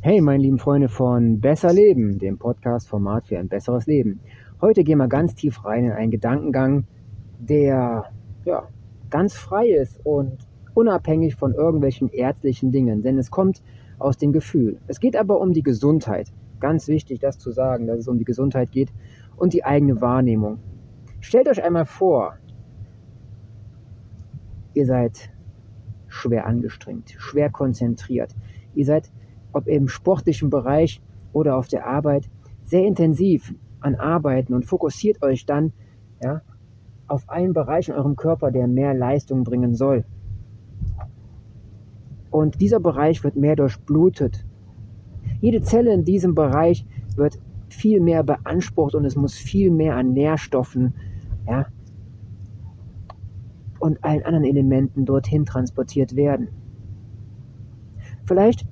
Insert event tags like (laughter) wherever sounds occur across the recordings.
Hey, meine lieben Freunde von Besser Leben, dem Podcast-Format für ein besseres Leben. Heute gehen wir ganz tief rein in einen Gedankengang, der ja, ganz frei ist und unabhängig von irgendwelchen ärztlichen Dingen, denn es kommt aus dem Gefühl. Es geht aber um die Gesundheit. Ganz wichtig, das zu sagen, dass es um die Gesundheit geht und die eigene Wahrnehmung. Stellt euch einmal vor, ihr seid schwer angestrengt, schwer konzentriert. Ihr seid, ob im sportlichen Bereich oder auf der Arbeit, sehr intensiv an Arbeiten und fokussiert euch dann ja, auf einen Bereich in eurem Körper, der mehr Leistung bringen soll. Und dieser Bereich wird mehr durchblutet. Jede Zelle in diesem Bereich wird viel mehr beansprucht und es muss viel mehr an Nährstoffen ja, und allen anderen Elementen dorthin transportiert werden. Vielleicht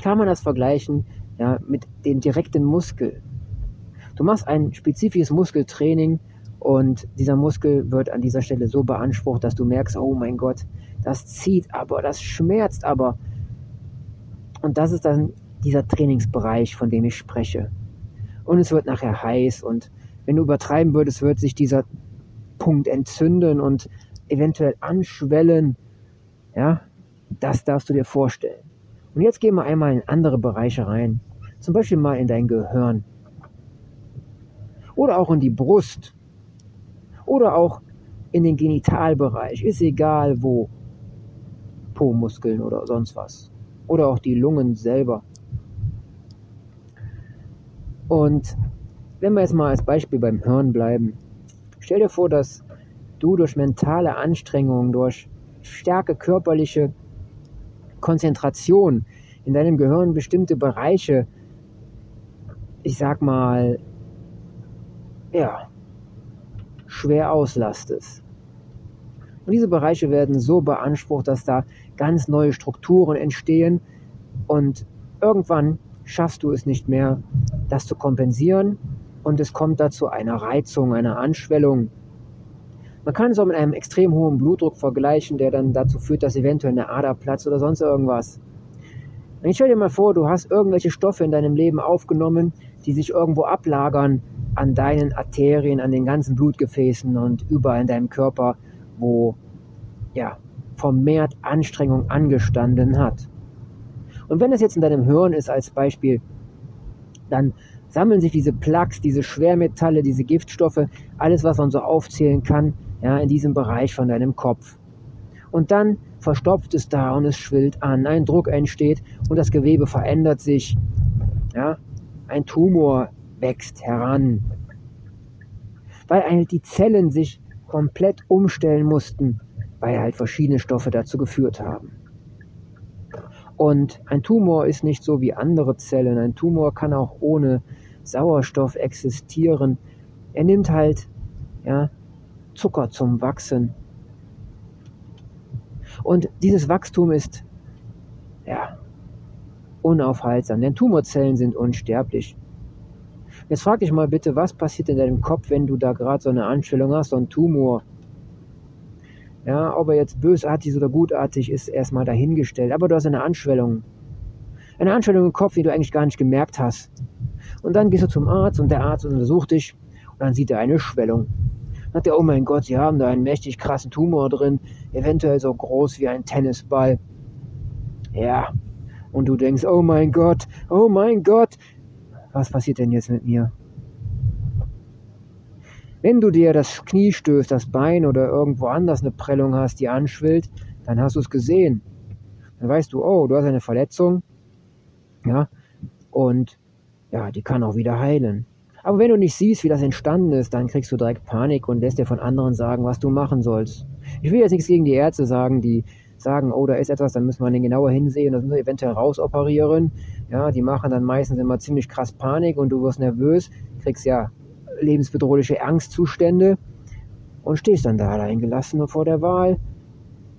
kann man das vergleichen ja, mit dem direkten Muskel. Du machst ein spezifisches Muskeltraining und dieser Muskel wird an dieser Stelle so beansprucht, dass du merkst, oh mein Gott, das zieht aber, das schmerzt aber. Und das ist dann dieser Trainingsbereich, von dem ich spreche. Und es wird nachher heiß und wenn du übertreiben würdest, wird sich dieser Punkt entzünden und eventuell anschwellen. Ja, das darfst du dir vorstellen. Und jetzt gehen wir einmal in andere Bereiche rein. Zum Beispiel mal in dein Gehirn. Oder auch in die Brust. Oder auch in den Genitalbereich. Ist egal wo. Po-Muskeln oder sonst was. Oder auch die Lungen selber. Und wenn wir jetzt mal als Beispiel beim Hirn bleiben. Stell dir vor, dass du durch mentale Anstrengungen, durch starke körperliche Konzentration in deinem Gehirn bestimmte Bereiche, ich sag mal, ja, schwer auslastest. Und diese Bereiche werden so beansprucht, dass da ganz neue Strukturen entstehen und irgendwann schaffst du es nicht mehr, das zu kompensieren und es kommt dazu einer Reizung, einer Anschwellung man kann es auch mit einem extrem hohen Blutdruck vergleichen, der dann dazu führt, dass eventuell eine Ader platzt oder sonst irgendwas. Und ich stell dir mal vor, du hast irgendwelche Stoffe in deinem Leben aufgenommen, die sich irgendwo ablagern an deinen Arterien, an den ganzen Blutgefäßen und überall in deinem Körper, wo ja vermehrt Anstrengung angestanden hat. Und wenn es jetzt in deinem Hirn ist als Beispiel, dann sammeln sich diese Plaques, diese Schwermetalle, diese Giftstoffe, alles, was man so aufzählen kann, ja, in diesem Bereich von deinem Kopf. Und dann verstopft es da und es schwillt an, ein Druck entsteht und das Gewebe verändert sich, ja, ein Tumor wächst heran, weil halt die Zellen sich komplett umstellen mussten, weil halt verschiedene Stoffe dazu geführt haben. Und ein Tumor ist nicht so wie andere Zellen. Ein Tumor kann auch ohne Sauerstoff existieren. Er nimmt halt ja, Zucker zum Wachsen. Und dieses Wachstum ist ja, unaufhaltsam, denn Tumorzellen sind unsterblich. Jetzt frag dich mal bitte, was passiert in deinem Kopf, wenn du da gerade so eine Anstellung hast, so ein Tumor? Ja, ob er jetzt bösartig oder gutartig ist, erstmal dahingestellt. Aber du hast eine Anschwellung. Eine Anschwellung im Kopf, die du eigentlich gar nicht gemerkt hast. Und dann gehst du zum Arzt und der Arzt untersucht dich und dann sieht er eine Schwellung. Sagt er, oh mein Gott, Sie haben da einen mächtig krassen Tumor drin, eventuell so groß wie ein Tennisball. Ja. Und du denkst, oh mein Gott, oh mein Gott, was passiert denn jetzt mit mir? Wenn du dir das Knie stößt, das Bein oder irgendwo anders eine Prellung hast, die anschwillt, dann hast du es gesehen. Dann weißt du, oh, du hast eine Verletzung. Ja. Und ja, die kann auch wieder heilen. Aber wenn du nicht siehst, wie das entstanden ist, dann kriegst du direkt Panik und lässt dir von anderen sagen, was du machen sollst. Ich will jetzt nichts gegen die Ärzte sagen, die sagen, oh, da ist etwas, dann müssen wir den genauer hinsehen, das müssen wir eventuell rausoperieren. Ja, die machen dann meistens immer ziemlich krass Panik und du wirst nervös, kriegst ja lebensbedrohliche Angstzustände und stehst dann da allein gelassen vor der Wahl.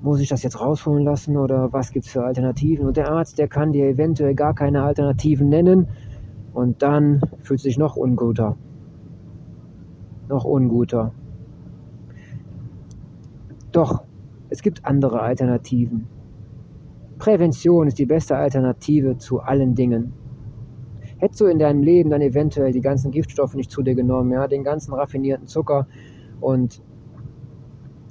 Muss ich das jetzt rausholen lassen oder was gibt's für Alternativen? Und der Arzt, der kann dir eventuell gar keine Alternativen nennen und dann fühlt sich noch unguter. Noch unguter. Doch, es gibt andere Alternativen. Prävention ist die beste Alternative zu allen Dingen. Hättest du in deinem Leben dann eventuell die ganzen Giftstoffe nicht zu dir genommen, ja, den ganzen raffinierten Zucker und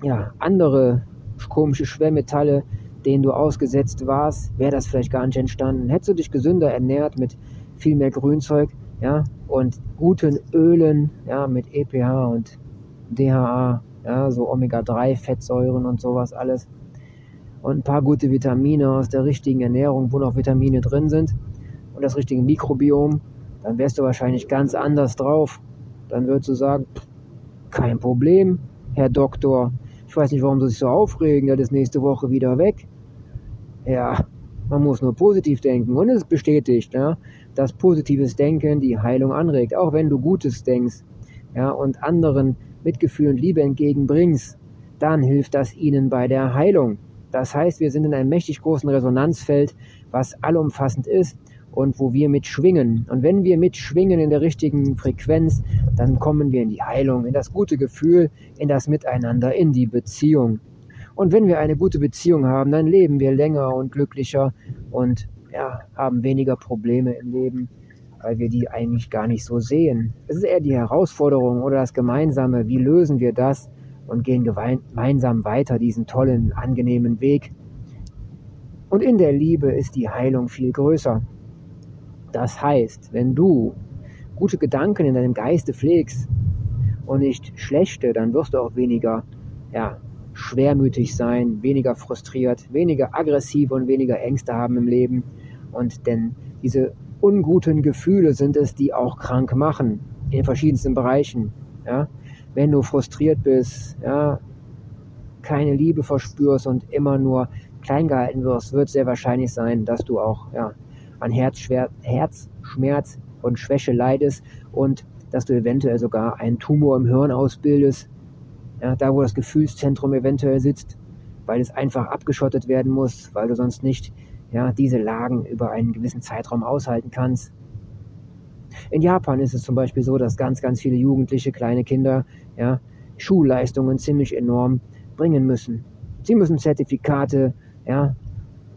ja, andere komische Schwermetalle, denen du ausgesetzt warst, wäre das vielleicht gar nicht entstanden. Hättest du dich gesünder ernährt mit viel mehr Grünzeug, ja, und guten Ölen, ja, mit EPH und DHA, ja, so Omega-3-Fettsäuren und sowas alles. Und ein paar gute Vitamine aus der richtigen Ernährung, wo noch Vitamine drin sind und das richtige Mikrobiom, dann wärst du wahrscheinlich ganz anders drauf. Dann würdest du sagen, kein Problem, Herr Doktor. Ich weiß nicht, warum Sie sich so aufregen, das ist nächste Woche wieder weg. Ja, man muss nur positiv denken. Und es ist bestätigt, ja, dass positives Denken die Heilung anregt. Auch wenn du Gutes denkst ja, und anderen Mitgefühl und Liebe entgegenbringst, dann hilft das ihnen bei der Heilung. Das heißt, wir sind in einem mächtig großen Resonanzfeld, was allumfassend ist und wo wir mitschwingen. Und wenn wir mitschwingen in der richtigen Frequenz, dann kommen wir in die Heilung, in das gute Gefühl, in das Miteinander, in die Beziehung. Und wenn wir eine gute Beziehung haben, dann leben wir länger und glücklicher und ja, haben weniger Probleme im Leben, weil wir die eigentlich gar nicht so sehen. Es ist eher die Herausforderung oder das Gemeinsame, wie lösen wir das und gehen gemeinsam weiter diesen tollen, angenehmen Weg. Und in der Liebe ist die Heilung viel größer. Das heißt, wenn du gute Gedanken in deinem Geiste pflegst und nicht schlechte, dann wirst du auch weniger ja, schwermütig sein, weniger frustriert, weniger aggressiv und weniger Ängste haben im Leben. Und denn diese unguten Gefühle sind es, die auch krank machen in verschiedensten Bereichen. Ja? Wenn du frustriert bist, ja, keine Liebe verspürst und immer nur klein gehalten wirst, wird sehr wahrscheinlich sein, dass du auch ja, an Herzschmerz und Schwäche leidest und dass du eventuell sogar einen Tumor im Hirn ausbildest, ja, da wo das Gefühlszentrum eventuell sitzt, weil es einfach abgeschottet werden muss, weil du sonst nicht ja, diese Lagen über einen gewissen Zeitraum aushalten kannst. In Japan ist es zum Beispiel so, dass ganz, ganz viele Jugendliche, kleine Kinder, ja, Schulleistungen ziemlich enorm bringen müssen. Sie müssen Zertifikate, ja,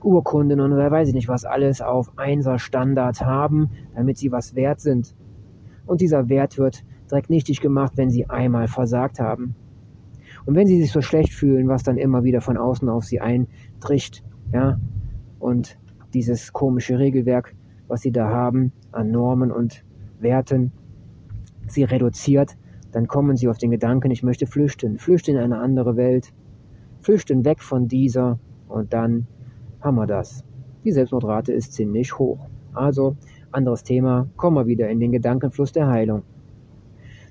Urkunden und weiß ich nicht was alles auf Einser Standard haben, damit sie was wert sind. Und dieser Wert wird direkt nichtig gemacht, wenn sie einmal versagt haben. Und wenn sie sich so schlecht fühlen, was dann immer wieder von außen auf sie eintricht, ja, und dieses komische Regelwerk, was sie da haben an Normen und Werten, sie reduziert, dann kommen sie auf den Gedanken, ich möchte flüchten, flüchten in eine andere Welt, flüchten weg von dieser und dann haben wir das. Die Selbstmordrate ist ziemlich hoch. Also, anderes Thema, kommen wir wieder in den Gedankenfluss der Heilung.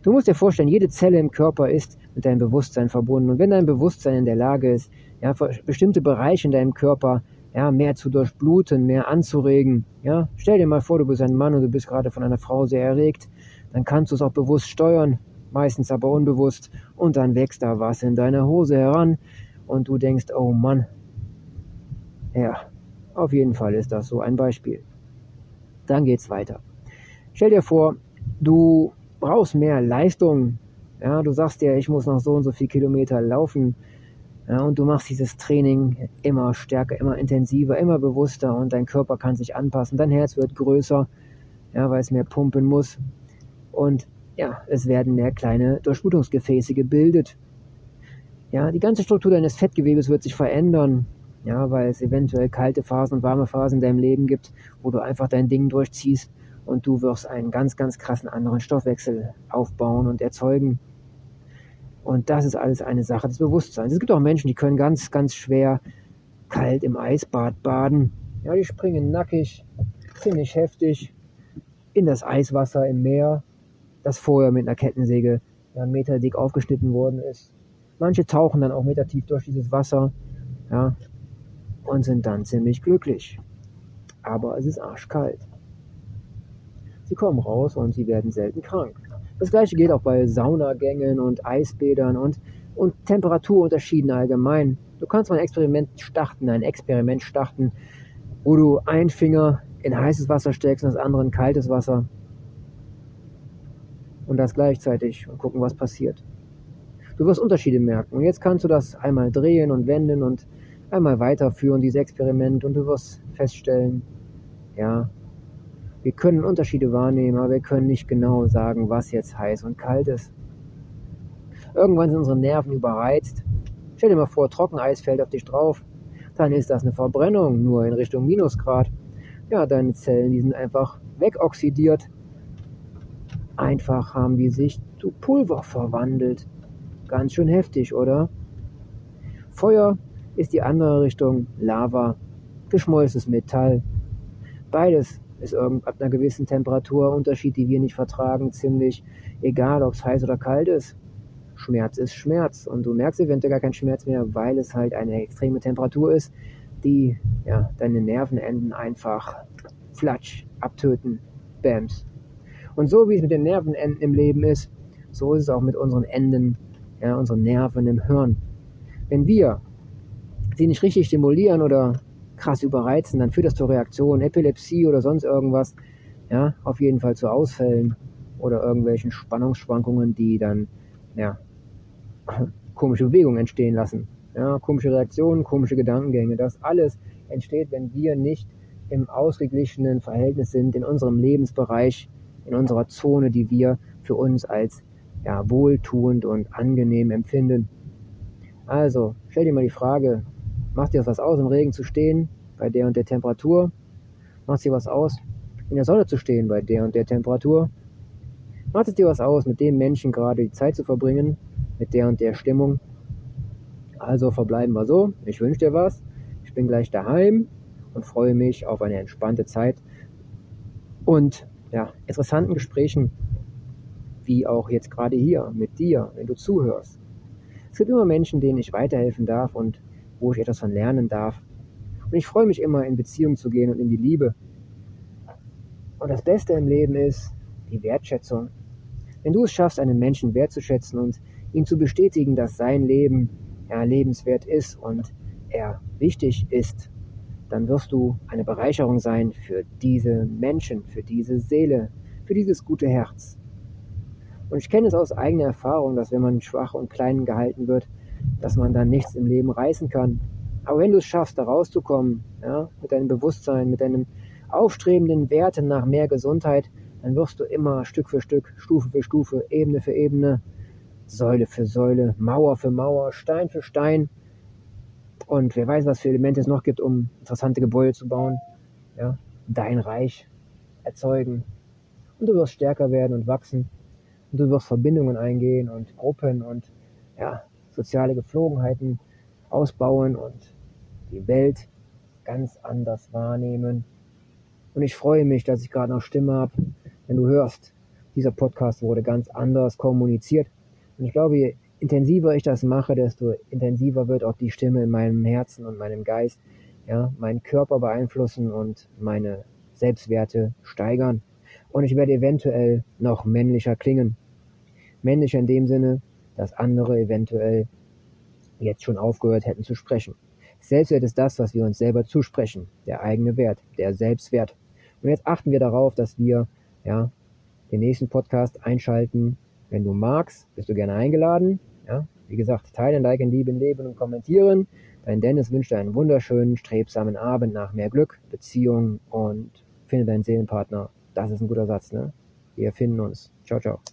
Du musst dir vorstellen, jede Zelle im Körper ist mit deinem Bewusstsein verbunden. Und wenn dein Bewusstsein in der Lage ist, ja, bestimmte Bereiche in deinem Körper ja, mehr zu durchbluten, mehr anzuregen. Ja, stell dir mal vor, du bist ein Mann und du bist gerade von einer Frau sehr erregt, dann kannst du es auch bewusst steuern, meistens aber unbewusst, und dann wächst da was in deiner Hose heran und du denkst, oh Mann, ja, auf jeden Fall ist das so ein Beispiel. Dann geht's weiter. Stell dir vor, du brauchst mehr Leistung. Ja, du sagst dir, ich muss noch so und so viel Kilometer laufen. Ja, und du machst dieses Training immer stärker, immer intensiver, immer bewusster und dein Körper kann sich anpassen. Dein Herz wird größer, ja, weil es mehr pumpen muss. Und ja, es werden mehr kleine Durchblutungsgefäße gebildet. Ja, die ganze Struktur deines Fettgewebes wird sich verändern. Ja, weil es eventuell kalte Phasen und warme Phasen in deinem Leben gibt, wo du einfach dein Ding durchziehst und du wirst einen ganz, ganz krassen anderen Stoffwechsel aufbauen und erzeugen. Und das ist alles eine Sache des Bewusstseins. Es gibt auch Menschen, die können ganz, ganz schwer kalt im Eisbad baden. Ja, die springen nackig, ziemlich heftig in das Eiswasser im Meer, das vorher mit einer Kettensäge ja, Meter dick aufgeschnitten worden ist. Manche tauchen dann auch metertief durch dieses Wasser. Ja, und sind dann ziemlich glücklich. Aber es ist arschkalt. Sie kommen raus und sie werden selten krank. Das gleiche gilt auch bei Saunagängen und Eisbädern und, und Temperaturunterschieden allgemein. Du kannst mal ein Experiment starten, ein Experiment starten, wo du einen Finger in heißes Wasser steckst und das andere in kaltes Wasser. Und das gleichzeitig und gucken, was passiert. Du wirst Unterschiede merken. Und jetzt kannst du das einmal drehen und wenden und einmal weiterführen, dieses Experiment, und du wirst feststellen, ja, wir können Unterschiede wahrnehmen, aber wir können nicht genau sagen, was jetzt heiß und kalt ist. Irgendwann sind unsere Nerven überreizt. Stell dir mal vor, Trockeneis fällt auf dich drauf. Dann ist das eine Verbrennung, nur in Richtung Minusgrad. Ja, deine Zellen, die sind einfach wegoxidiert. Einfach haben die sich zu Pulver verwandelt. Ganz schön heftig, oder? Feuer ist die andere Richtung Lava, geschmolzenes Metall. Beides ist ab einer gewissen Temperaturunterschied, die wir nicht vertragen, ziemlich egal, ob es heiß oder kalt ist. Schmerz ist Schmerz und du merkst eventuell gar keinen Schmerz mehr, weil es halt eine extreme Temperatur ist, die ja, deine Nervenenden einfach flatsch abtöten. Bams. Und so wie es mit den Nervenenden im Leben ist, so ist es auch mit unseren Enden, ja, unseren Nerven im Hirn. Wenn wir sie nicht richtig stimulieren oder krass überreizen, dann führt das zu Reaktionen, Epilepsie oder sonst irgendwas. Ja, auf jeden Fall zu Ausfällen oder irgendwelchen Spannungsschwankungen, die dann ja, (clears throat) komische Bewegungen entstehen lassen. Ja, komische Reaktionen, komische Gedankengänge. Das alles entsteht, wenn wir nicht im ausgeglichenen Verhältnis sind in unserem Lebensbereich, in unserer Zone, die wir für uns als ja, wohltuend und angenehm empfinden. Also, stell dir mal die Frage, macht dir das was aus, im Regen zu stehen, bei der und der Temperatur? Macht es dir was aus, in der Sonne zu stehen, bei der und der Temperatur? Macht es dir was aus, mit dem Menschen gerade die Zeit zu verbringen, mit der und der Stimmung? Also verbleiben wir so. Ich wünsche dir was. Ich bin gleich daheim und freue mich auf eine entspannte Zeit und ja, interessanten Gesprächen, wie auch jetzt gerade hier mit dir, wenn du zuhörst. Es gibt immer Menschen, denen ich weiterhelfen darf und wo ich etwas von lernen darf. Und ich freue mich immer, in Beziehung zu gehen und in die Liebe. Und das Beste im Leben ist die Wertschätzung. Wenn du es schaffst, einen Menschen wertzuschätzen und ihm zu bestätigen, dass sein Leben ja, lebenswert ist und er wichtig ist, dann wirst du eine Bereicherung sein für diese Menschen, für diese Seele, für dieses gute Herz. Und ich kenne es aus eigener Erfahrung, dass wenn man schwach und klein gehalten wird, dass man dann nichts im Leben reißen kann. Aber wenn du es schaffst, da rauszukommen, ja, mit deinem Bewusstsein, mit deinem aufstrebenden Werten nach mehr Gesundheit, dann wirst du immer Stück für Stück, Stufe für Stufe, Ebene für Ebene, Säule für Säule, Mauer für Mauer, Stein für Stein. Und wer weiß, was für Elemente es noch gibt, um interessante Gebäude zu bauen. Ja, dein Reich erzeugen. Und du wirst stärker werden und wachsen. Und du wirst Verbindungen eingehen und Gruppen und ja, soziale Gepflogenheiten ausbauen und die Welt ganz anders wahrnehmen. Und ich freue mich, dass ich gerade noch Stimme habe, wenn du hörst, dieser Podcast wurde ganz anders kommuniziert. Und ich glaube, je intensiver ich das mache, desto intensiver wird auch die Stimme in meinem Herzen und meinem Geist, ja, meinen Körper beeinflussen und meine Selbstwerte steigern. Und ich werde eventuell noch männlicher klingen. Männlich in dem Sinne, dass andere eventuell jetzt schon aufgehört hätten zu sprechen. Selbstwert ist das, was wir uns selber zusprechen, der eigene Wert, der Selbstwert. Und jetzt achten wir darauf, dass wir ja, den nächsten Podcast einschalten. Wenn du magst, bist du gerne eingeladen. Ja, wie gesagt, teilen, liken, lieben, leben und kommentieren. Dein Dennis wünscht dir einen wunderschönen, strebsamen Abend nach mehr Glück, Beziehung und finde deinen Seelenpartner. Das ist ein guter Satz, ne? Wir finden uns. Ciao, ciao.